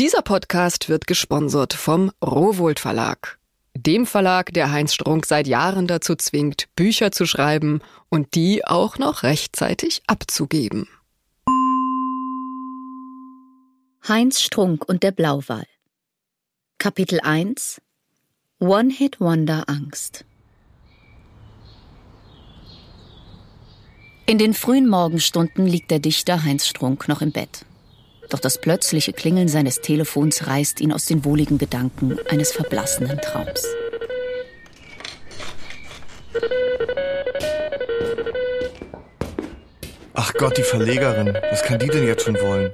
Dieser Podcast wird gesponsert vom Rowold Verlag. Dem Verlag, der Heinz Strunk seit Jahren dazu zwingt, Bücher zu schreiben und die auch noch rechtzeitig abzugeben. Heinz Strunk und der Blauwal. Kapitel 1 One-Hit-Wonder Angst. In den frühen Morgenstunden liegt der Dichter Heinz Strunk noch im Bett. Doch das plötzliche Klingeln seines Telefons reißt ihn aus den wohligen Gedanken eines verblassenen Traums. Ach Gott, die Verlegerin. Was kann die denn jetzt schon wollen?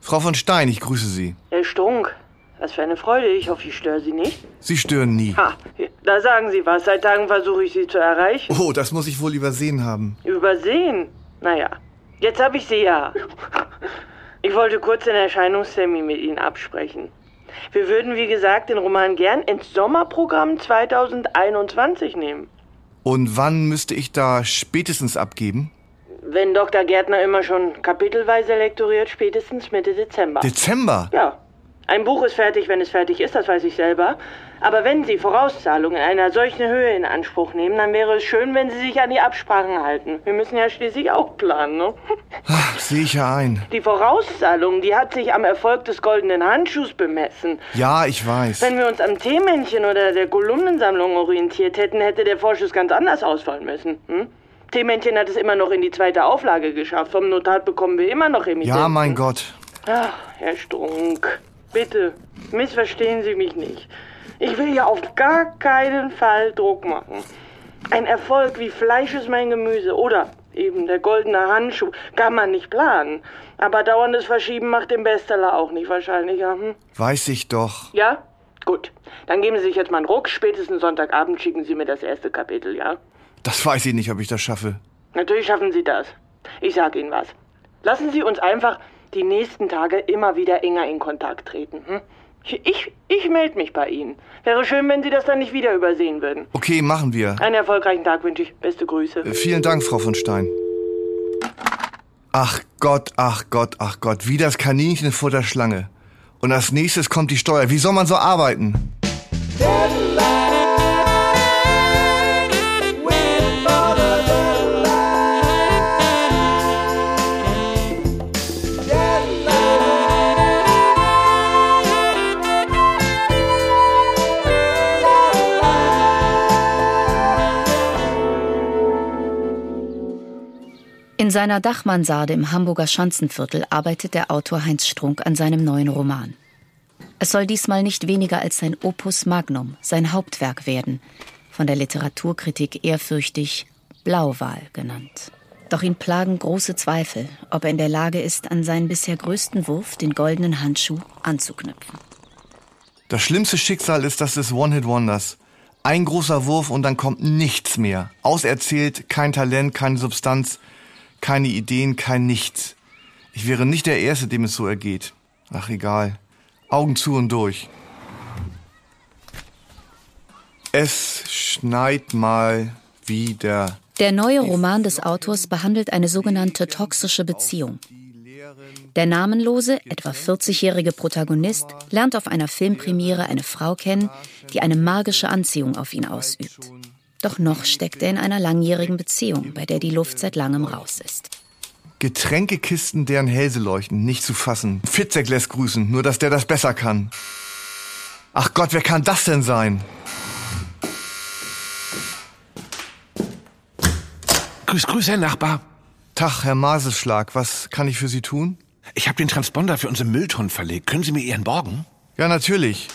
Frau von Stein, ich grüße Sie. Herr Strunk, was für eine Freude. Ich hoffe, ich störe Sie nicht. Sie stören nie. Ha, da sagen Sie was. Seit Tagen versuche ich Sie zu erreichen. Oh, das muss ich wohl übersehen haben. Übersehen? Naja, jetzt habe ich Sie ja. Ich wollte kurz den Erscheinungstermin mit Ihnen absprechen. Wir würden, wie gesagt, den Roman gern ins Sommerprogramm 2021 nehmen. Und wann müsste ich da spätestens abgeben? Wenn Dr. Gärtner immer schon kapitelweise lektoriert, spätestens Mitte Dezember. Dezember? Ja. Ein Buch ist fertig, wenn es fertig ist, das weiß ich selber. Aber wenn Sie Vorauszahlungen in einer solchen Höhe in Anspruch nehmen, dann wäre es schön, wenn Sie sich an die Absprachen halten. Wir müssen ja schließlich auch planen, ne? Ach, sehe ich ja ein. Die Vorauszahlung, die hat sich am Erfolg des goldenen Handschuhs bemessen. Ja, ich weiß. Wenn wir uns am Teemännchen oder der Kolumnensammlung orientiert hätten, hätte der Vorschuss ganz anders ausfallen müssen. Hm? Teemännchen hat es immer noch in die zweite Auflage geschafft. Vom Notar bekommen wir immer noch Emittenten. Ja, mein Gott. Ach, Herr Strunk, bitte, missverstehen Sie mich nicht. Ich will ja auf gar keinen Fall Druck machen. Ein Erfolg wie Fleisch ist mein Gemüse oder eben der goldene Handschuh kann man nicht planen. Aber dauerndes Verschieben macht den Bestseller auch nicht wahrscheinlich. Ja? Hm? Weiß ich doch. ja? Gut. Dann geben Sie sich jetzt mal einen Ruck. Spätestens Sonntagabend schicken Sie mir das erste Kapitel, ja? Das weiß ich nicht, ob ich das schaffe. Natürlich schaffen Sie das. Ich sag Ihnen was. Lassen Sie uns einfach die nächsten Tage immer wieder enger in Kontakt treten. Hm? Ich, ich, ich melde mich bei Ihnen. Wäre schön, wenn Sie das dann nicht wieder übersehen würden. Okay, machen wir. Einen erfolgreichen Tag wünsche ich. Beste Grüße. Äh, Vielen Dank, Frau von Stein. Ach Gott, ach Gott, ach Gott, wie das Kaninchen vor der Schlange. Und als nächstes kommt die Steuer. Wie soll man so arbeiten? In seiner Dachmansarde im Hamburger Schanzenviertel arbeitet der Autor Heinz Strunk an seinem neuen Roman. Es soll diesmal nicht weniger als sein Opus Magnum, sein Hauptwerk werden, von der Literaturkritik ehrfürchtig Blauwal genannt. Doch ihn plagen große Zweifel, ob er in der Lage ist, an seinen bisher größten Wurf, den goldenen Handschuh, anzuknüpfen. Das schlimmste Schicksal ist das des One-Hit-Wonders. Ein großer Wurf und dann kommt nichts mehr. Auserzählt, kein Talent, keine Substanz, keine Ideen, kein Nichts. Ich wäre nicht der Erste, dem es so ergeht. Ach, egal. Augen zu und durch. Es schneit mal wieder. Der neue Roman des Autors behandelt eine sogenannte toxische Beziehung. Der namenlose, etwa 40-jährige Protagonist lernt auf einer Filmpremiere eine Frau kennen, die eine magische Anziehung auf ihn ausübt. Doch noch steckt er in einer langjährigen Beziehung, bei der die Luft seit langem raus ist. Getränkekisten, deren Hälse leuchten, nicht zu fassen. Fitzek lässt grüßen, nur dass der das besser kann. Ach Gott, wer kann das denn sein? Grüß, grüß, Herr Nachbar. Tag, Herr Maselschlag, was kann ich für Sie tun? Ich habe den Transponder für unsere Mülltonnen verlegt. Können Sie mir Ihren borgen? Ja, natürlich.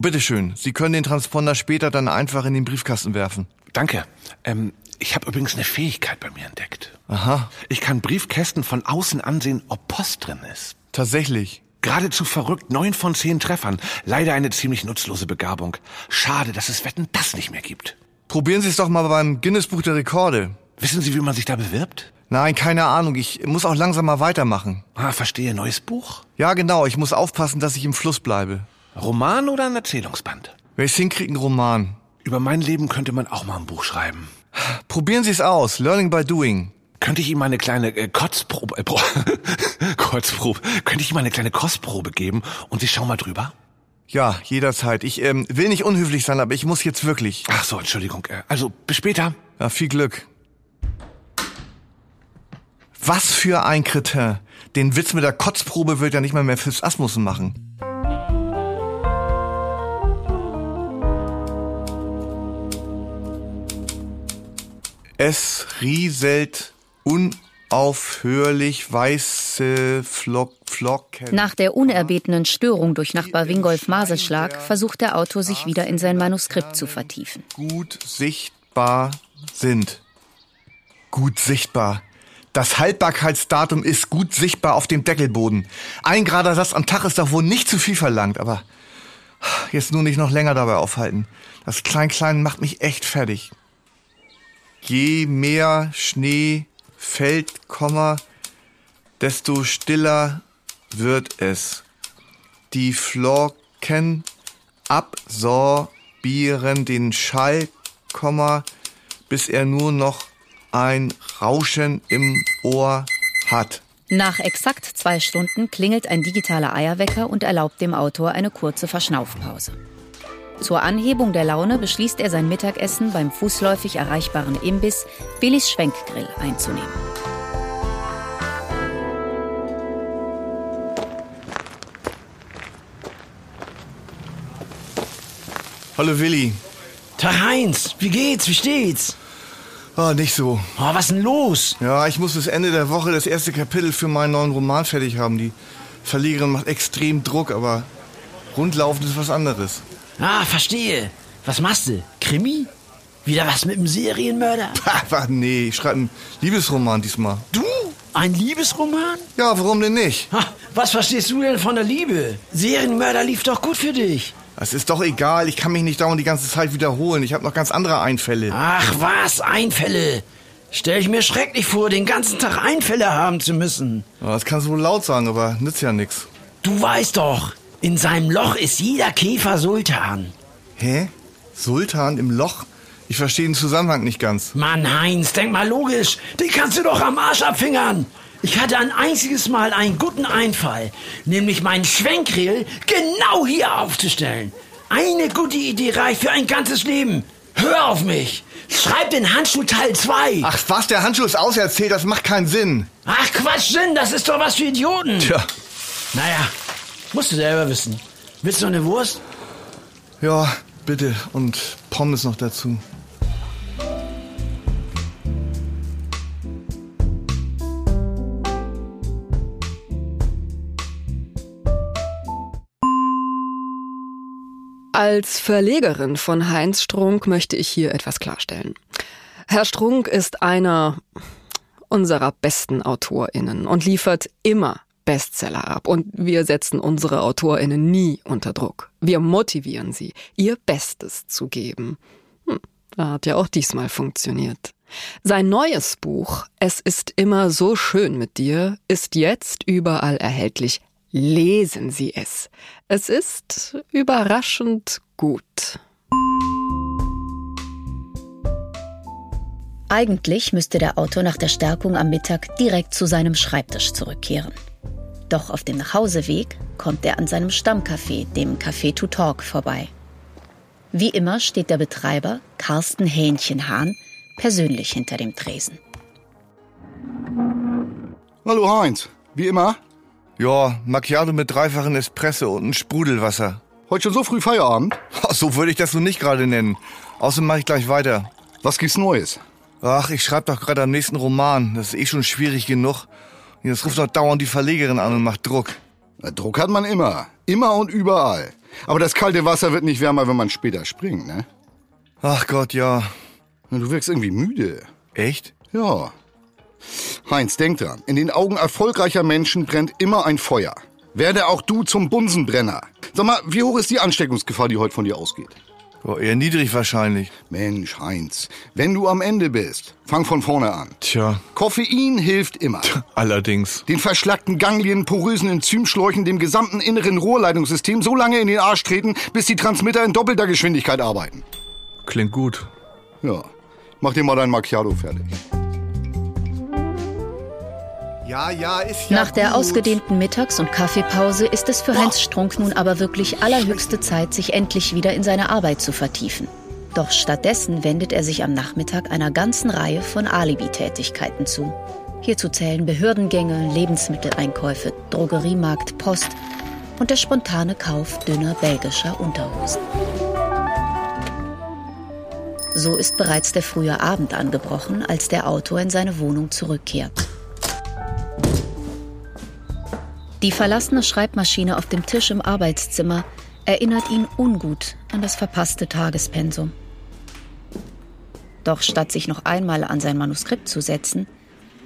Bitteschön, Sie können den Transponder später dann einfach in den Briefkasten werfen. Danke. Ähm, ich habe übrigens eine Fähigkeit bei mir entdeckt. Aha, Ich kann Briefkästen von außen ansehen, ob Post drin ist. tatsächlich. Geradezu verrückt, neun von zehn Treffern. Leider eine ziemlich nutzlose Begabung. Schade, dass es Wetten das nicht mehr gibt. Probieren Sie es doch mal beim Guinness-Buch der Rekorde. Wissen Sie, wie man sich da bewirbt? Nein, keine Ahnung, ich muss auch langsam mal weitermachen. Ah, verstehe, neues Buch? Ja, genau, ich muss aufpassen, dass ich im Fluss bleibe. Roman oder ein Erzählungsband? Wenn ich's hinkriege, ein Roman. Über mein Leben könnte man auch mal ein Buch schreiben. Probieren Sie es aus. Learning by doing. könnte ich ihm mal eine kleine äh, Kotzprobe, äh, Pro- Kotzprobe, könnte ich ihm mal eine kleine Kostprobe geben und Sie schauen mal drüber? Ja, jederzeit. Ich ähm, will nicht unhöflich sein, aber ich muss jetzt wirklich. Ach so, Entschuldigung. Äh, also, bis später. Ja, viel Glück. Was für ein Kretin. Den Witz mit der Kotzprobe wird ja nicht mal mehr Phipps Asmussen machen. Es rieselt unaufhörlich weiße Flock, Flocken. Nach der unerbetenen Störung durch Nachbar Wingolf Maselschlag versucht der Autor sich wieder in sein Manuskript zu vertiefen. gut sichtbar sind. Gut sichtbar. Das Haltbarkeitsdatum ist gut sichtbar auf dem Deckelboden. Ein gerader Satz am Tag ist doch wohl nicht zu viel verlangt, aber jetzt nur nicht noch länger dabei aufhalten. Das Klein-Klein macht mich echt fertig. Je mehr Schnee fällt, desto stiller wird es. Die Flocken absorbieren den Schall, bis er nur noch ein Rauschen im Ohr hat. Nach exakt zwei Stunden klingelt ein digitaler Eierwecker und erlaubt dem Autor eine kurze Verschnaufpause. Zur Anhebung der Laune beschließt er sein Mittagessen beim fußläufig erreichbaren Imbiss Billys Schwenkgrill einzunehmen. Hallo Willi. Tag Heinz, wie geht's? Wie steht's? Ah, nicht so. Oh, was denn los? Ja, ich muss bis Ende der Woche das erste Kapitel für meinen neuen Roman fertig haben. Die Verlegerin macht extrem Druck, aber rundlaufen ist was anderes. Ah, verstehe. Was machst du? Krimi? Wieder was mit dem Serienmörder? Pah, nee, ich schreibe einen Liebesroman diesmal. Du? Ein Liebesroman? Ja, warum denn nicht? Ha, was verstehst du denn von der Liebe? Serienmörder lief doch gut für dich. Es ist doch egal, ich kann mich nicht dauernd die ganze Zeit wiederholen. Ich habe noch ganz andere Einfälle. Ach was, Einfälle. Stell ich mir schrecklich vor, den ganzen Tag Einfälle haben zu müssen. Ja, das kannst du wohl laut sagen, aber nützt ja nix. Du weißt doch, in seinem Loch ist jeder Käfer Sultan. Hä? Sultan im Loch? Ich verstehe den Zusammenhang nicht ganz. Mann, Heinz, denk mal logisch. Den kannst du doch am Arsch abfingern. Ich hatte ein einziges Mal einen guten Einfall, nämlich meinen Schwenkgrill genau hier aufzustellen. Eine gute Idee reicht für ein ganzes Leben. Hör auf mich. Schreib den Handschuh Teil 2. Ach was, der Handschuh ist auserzählt, das macht keinen Sinn. Ach Quatsch, Sinn, das ist doch was für Idioten. Tja, Naja, musst du selber wissen. Willst du noch eine Wurst? ja, bitte. Und Pommes noch dazu. Als Verlegerin von Heinz Strunk möchte ich hier etwas klarstellen. Herr Strunk ist einer unserer besten AutorInnen und liefert immer Bestseller ab. Und wir setzen unsere AutorInnen nie unter Druck. Wir motivieren sie, ihr Bestes zu geben. Hm, hat ja auch diesmal funktioniert. Sein neues Buch Es ist immer so schön mit dir ist jetzt überall erhältlich. Lesen Sie es. Es ist überraschend gut. Eigentlich müsste der Autor nach der Stärkung am Mittag direkt zu seinem Schreibtisch zurückkehren. Doch auf dem Nachhauseweg kommt er an seinem Stammcafé, dem Café to Talk, vorbei. Wie immer steht der Betreiber, Carsten Hähnchenhahn, persönlich hinter dem Tresen. Hallo Heinz, wie immer. Ja, Macchiato mit dreifachen Espresso und ein Sprudelwasser. Heute schon so früh Feierabend? So würde ich das nun nicht gerade nennen. Außerdem mache ich gleich weiter. Was gibt's Neues? Ach, ich schreibe doch gerade am nächsten Roman. Das ist eh schon schwierig genug. Jetzt ruft noch dauernd die Verlegerin an und macht Druck. Na, Druck hat man immer. Immer und überall. Aber das kalte Wasser wird nicht wärmer, wenn man später springt, ne? Ach Gott, ja. Na, Du wirkst irgendwie müde. Echt? Ja. Heinz, denk dran. In den Augen erfolgreicher Menschen brennt immer ein Feuer. Werde auch du zum Bunsenbrenner. Sag mal, wie hoch ist die Ansteckungsgefahr, die heute von dir ausgeht? Ja, eher niedrig wahrscheinlich. Mensch, Heinz, wenn du am Ende bist, fang von vorne an. Tja, Koffein hilft immer. allerdings. Den verschlackten Ganglien, porösen Enzymschläuchen, dem gesamten inneren Rohrleitungssystem so lange in den Arsch treten, bis die Transmitter in doppelter Geschwindigkeit arbeiten. Klingt gut. Ja, mach dir mal dein Macchiato fertig. Ja, ja, ja Nach der gut. ausgedehnten Mittags- und Kaffeepause ist es für Heinz Strunk nun aber wirklich allerhöchste Zeit, sich endlich wieder in seine Arbeit zu vertiefen. Doch stattdessen wendet er sich am Nachmittag einer ganzen Reihe von Alibi-Tätigkeiten zu. Hierzu zählen Behördengänge, Lebensmitteleinkäufe, Drogeriemarkt, Post und der spontane Kauf dünner belgischer Unterhosen. So ist bereits der frühe Abend angebrochen, als der Autor in seine Wohnung zurückkehrt. Die verlassene Schreibmaschine auf dem Tisch im Arbeitszimmer erinnert ihn ungut an das verpasste Tagespensum. Doch statt sich noch einmal an sein Manuskript zu setzen,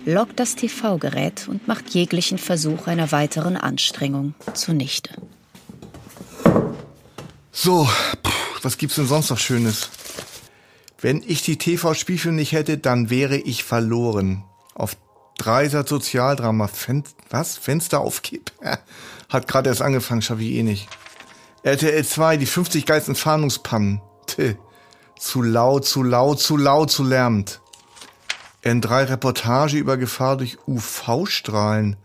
lockt das TV-Gerät und macht jeglichen Versuch einer weiteren Anstrengung zunichte. So, pff, was gibt's denn sonst noch Schönes? Wenn ich die TV-Spielfilme nicht hätte, dann wäre ich verloren. Auf Dreisat Sozialdrama. Fen was? Fenster auf Kipp? Hat gerade erst angefangen, schaffe ich eh nicht. RTL 2, die 50 geilsten Fahndungspannen. Tö. Zu laut, zu laut, zu laut, zu lärmend. N3 Reportage über Gefahr durch UV-Strahlen.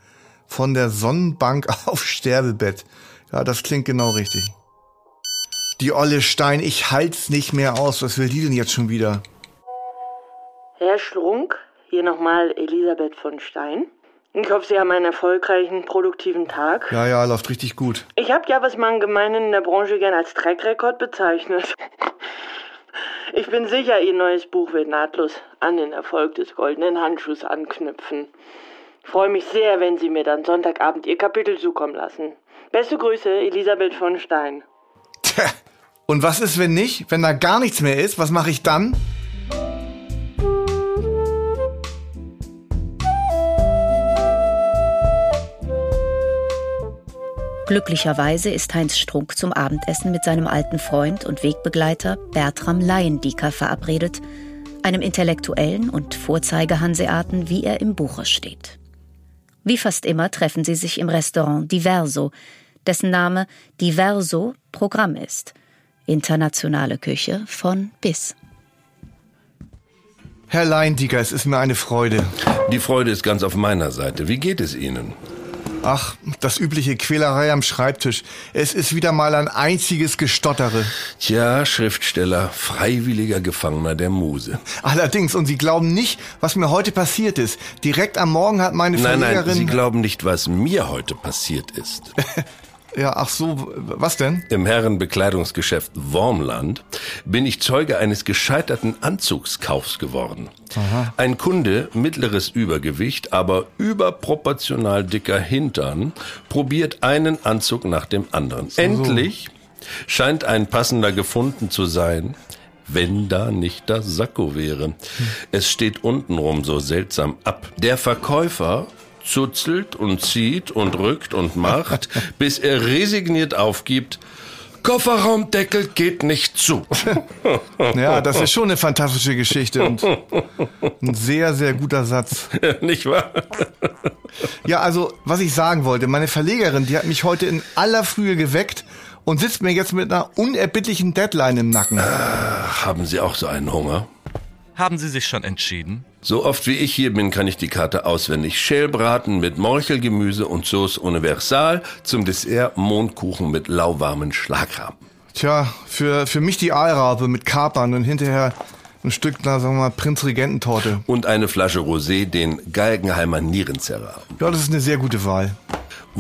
Von der Sonnenbank auf Sterbebett. Ja, das klingt genau richtig. Die olle Stein, ich halt's nicht mehr aus. Was will die denn jetzt schon wieder? Herr Strunk, hier nochmal Elisabeth von Stein. Ich hoffe, Sie haben einen erfolgreichen, produktiven Tag. Ja, ja, läuft richtig gut. Ich habe ja, was man gemeinhin in der Branche gern als Trackrekord bezeichnet. Ich bin sicher, Ihr neues Buch wird nahtlos an den Erfolg des goldenen Handschuhs anknüpfen. Ich freue mich sehr, wenn Sie mir dann Sonntagabend Ihr Kapitel zukommen lassen. Beste Grüße, Elisabeth von Stein. Tja, und was ist, wenn nicht? Wenn da gar nichts mehr ist, was mache ich dann? Glücklicherweise ist Heinz Strunk zum Abendessen mit seinem alten Freund und Wegbegleiter Bertram Laiendieker verabredet, einem Intellektuellen und Vorzeigehanseaten, wie er im Buche steht. Wie fast immer treffen sie sich im Restaurant Diverso, dessen Name Diverso Programm ist. Internationale Küche von bis. Herr Leindiger, es ist mir eine Freude. Die Freude ist ganz auf meiner Seite. Wie geht es Ihnen? Ach, das übliche Quälerei am Schreibtisch. Es ist wieder mal ein einziges Gestottere. Tja, Schriftsteller, freiwilliger Gefangener der Muse. Allerdings, und Sie glauben nicht, was mir heute passiert ist. Direkt am Morgen hat meine Nein, Verlegerin... nein, Sie glauben nicht, was mir heute passiert ist. Ja, ach so, was denn? Im Herrenbekleidungsgeschäft Wormland bin ich Zeuge eines gescheiterten Anzugskaufs geworden. Ein Kunde, mittleres Übergewicht, aber überproportional dicker Hintern, probiert einen Anzug nach dem anderen. Endlich scheint ein passender gefunden zu sein. Wenn da nicht das Sakko wäre. Es steht untenrum so seltsam ab. Der Verkäufer zuzelt und zieht und rückt und macht, bis er resigniert aufgibt, Kofferraumdeckel geht nicht zu. Ja, das ist schon eine fantastische Geschichte und ein sehr, sehr guter Satz. nicht wahr? Ja, also, was ich sagen wollte, meine Verlegerin, die hat mich heute in aller Frühe geweckt und sitzt mir jetzt mit einer unerbittlichen Deadline im Nacken. Haben Sie auch so einen Hunger? Haben Sie sich schon entschieden? So oft wie ich hier bin, kann ich die Karte auswendig. Schälbraten mit Morchelgemüse und Sauce Universal. Zum Dessert Mondkuchen mit lauwarmen Schlagrahmen. Tja, für, für mich die Aalrabe mit Kapern und hinterher ein Stück, na, sagen wir mal, Prinzregententorte. Und eine Flasche Rosé, den Galgenheimer Nierenzerrer. Ja, das ist eine sehr gute Wahl.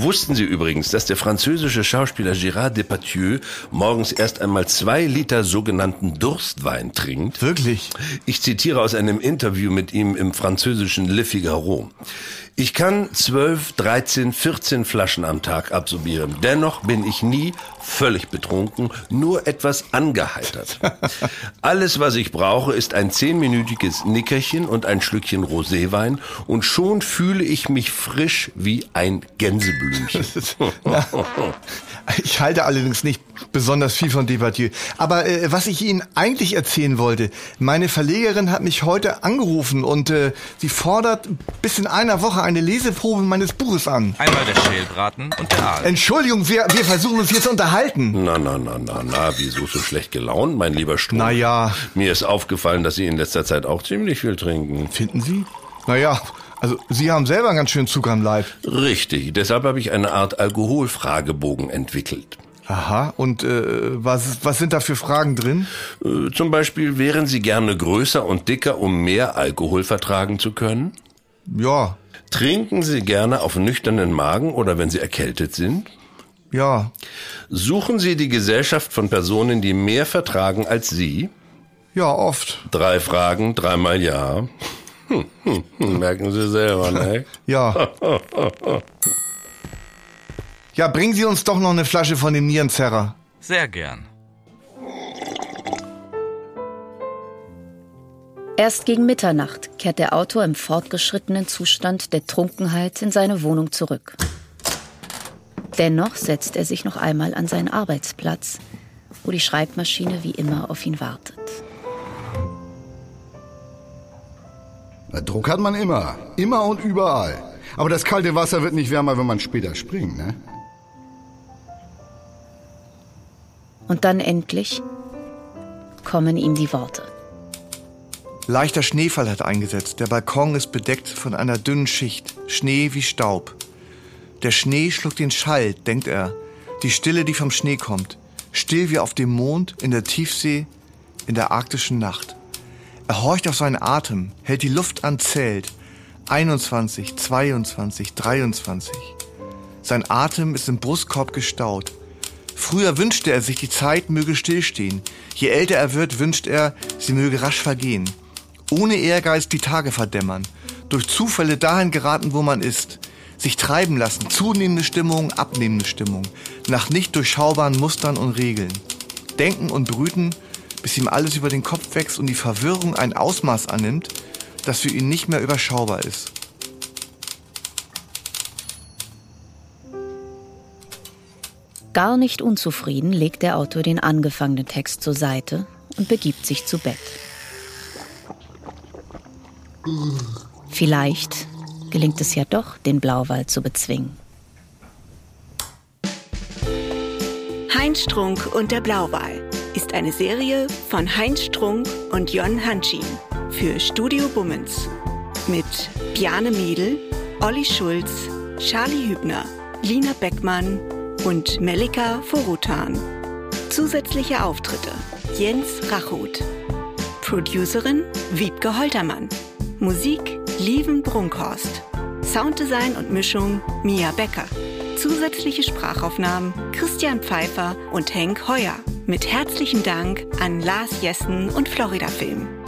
Wussten Sie übrigens, dass der französische Schauspieler Gérard Depardieu morgens erst einmal zwei Liter sogenannten Durstwein trinkt? Wirklich? Ich zitiere aus einem Interview mit ihm im französischen Le Figaro. Ich kann 12, 13, 14 Flaschen am Tag absorbieren. Dennoch bin ich nie völlig betrunken, nur etwas angeheitert. Alles, was ich brauche, ist ein zehnminütiges Nickerchen und ein Schlückchen Roséwein und schon fühle ich mich frisch wie ein Gänseblümchen. Ich halte allerdings nicht besonders viel von Depardieu. Aber äh, was ich Ihnen eigentlich erzählen wollte, meine Verlegerin hat mich heute angerufen und äh, sie fordert bis in einer Woche eine Leseprobe meines Buches an. Einmal der Schälbraten und der Aal. Entschuldigung, wir, wir versuchen uns jetzt zu unterhalten. Na, na, na, na, na, wieso so schlecht gelaunt, mein lieber Strunk? Naja. Mir ist aufgefallen, dass Sie in letzter Zeit auch ziemlich viel trinken. Finden Sie? Naja, Also Sie haben selber einen ganz schönen Zug am Leib. Richtig, deshalb habe ich eine Art Alkoholfragebogen entwickelt. Aha, und äh, was, was sind da für Fragen drin? Äh, zum Beispiel, wären Sie gerne größer und dicker, um mehr Alkohol vertragen zu können? Ja. Trinken Sie gerne auf nüchternen Magen oder wenn Sie erkältet sind? Ja. Suchen Sie die Gesellschaft von Personen, die mehr vertragen als Sie? Ja, oft. Drei Fragen, dreimal ja. Hm, hm, hm, merken Sie selber, ne? ja. Ja, bringen Sie uns doch noch eine Flasche von dem Nierenzerrer. Sehr gern. Erst gegen Mitternacht kehrt der Autor im fortgeschrittenen Zustand der Trunkenheit in seine Wohnung zurück. Dennoch setzt er sich noch einmal an seinen Arbeitsplatz, wo die Schreibmaschine wie immer auf ihn wartet. Na, Druck hat man immer. Immer und überall. Aber das kalte Wasser wird nicht wärmer, wenn man später springt, ne? Und dann endlich kommen ihm die Worte. Leichter Schneefall hat eingesetzt. Der Balkon ist bedeckt von einer dünnen Schicht. Schnee wie Staub. Der Schnee schluckt den Schall, denkt er. Die Stille, die vom Schnee kommt. Still wie auf dem Mond, in der Tiefsee, in der arktischen Nacht. Er horcht auf seinen Atem, hält die Luft an, zählt. 21, 22, 23. Sein Atem ist im Brustkorb gestaut. Früher wünschte er sich, die Zeit möge stillstehen. Je älter er wird, wünscht er, sie möge rasch vergehen. Ohne Ehrgeiz die Tage verdämmern. Durch Zufälle dahin geraten, wo man ist. Sich treiben lassen. Zunehmende Stimmung, abnehmende Stimmung. Nach nicht durchschaubaren Mustern und Regeln. Denken und brüten, bis ihm alles über den Kopf wächst und die Verwirrung ein Ausmaß annimmt, das für ihn nicht mehr überschaubar ist. Gar nicht unzufrieden legt der Autor den angefangenen Text zur Seite und begibt sich zu Bett. Vielleicht gelingt es ja doch, den Blauwald zu bezwingen. Heinz Strunk und der Blauwal ist eine Serie von Heinz Strunk und Jon Hanschin für Studio Bummens mit Bjane Mädel, Olli Schulz, Charlie Hübner, Lina Beckmann und Melika Forutan. Zusätzliche Auftritte Jens Rachut. Producerin Wiebke Holtermann. Musik Lieven Brunkhorst. Sounddesign und Mischung Mia Becker. Zusätzliche Sprachaufnahmen Christian Pfeiffer und Henk Heuer. Mit herzlichen Dank an Lars Jessen und Florida Film.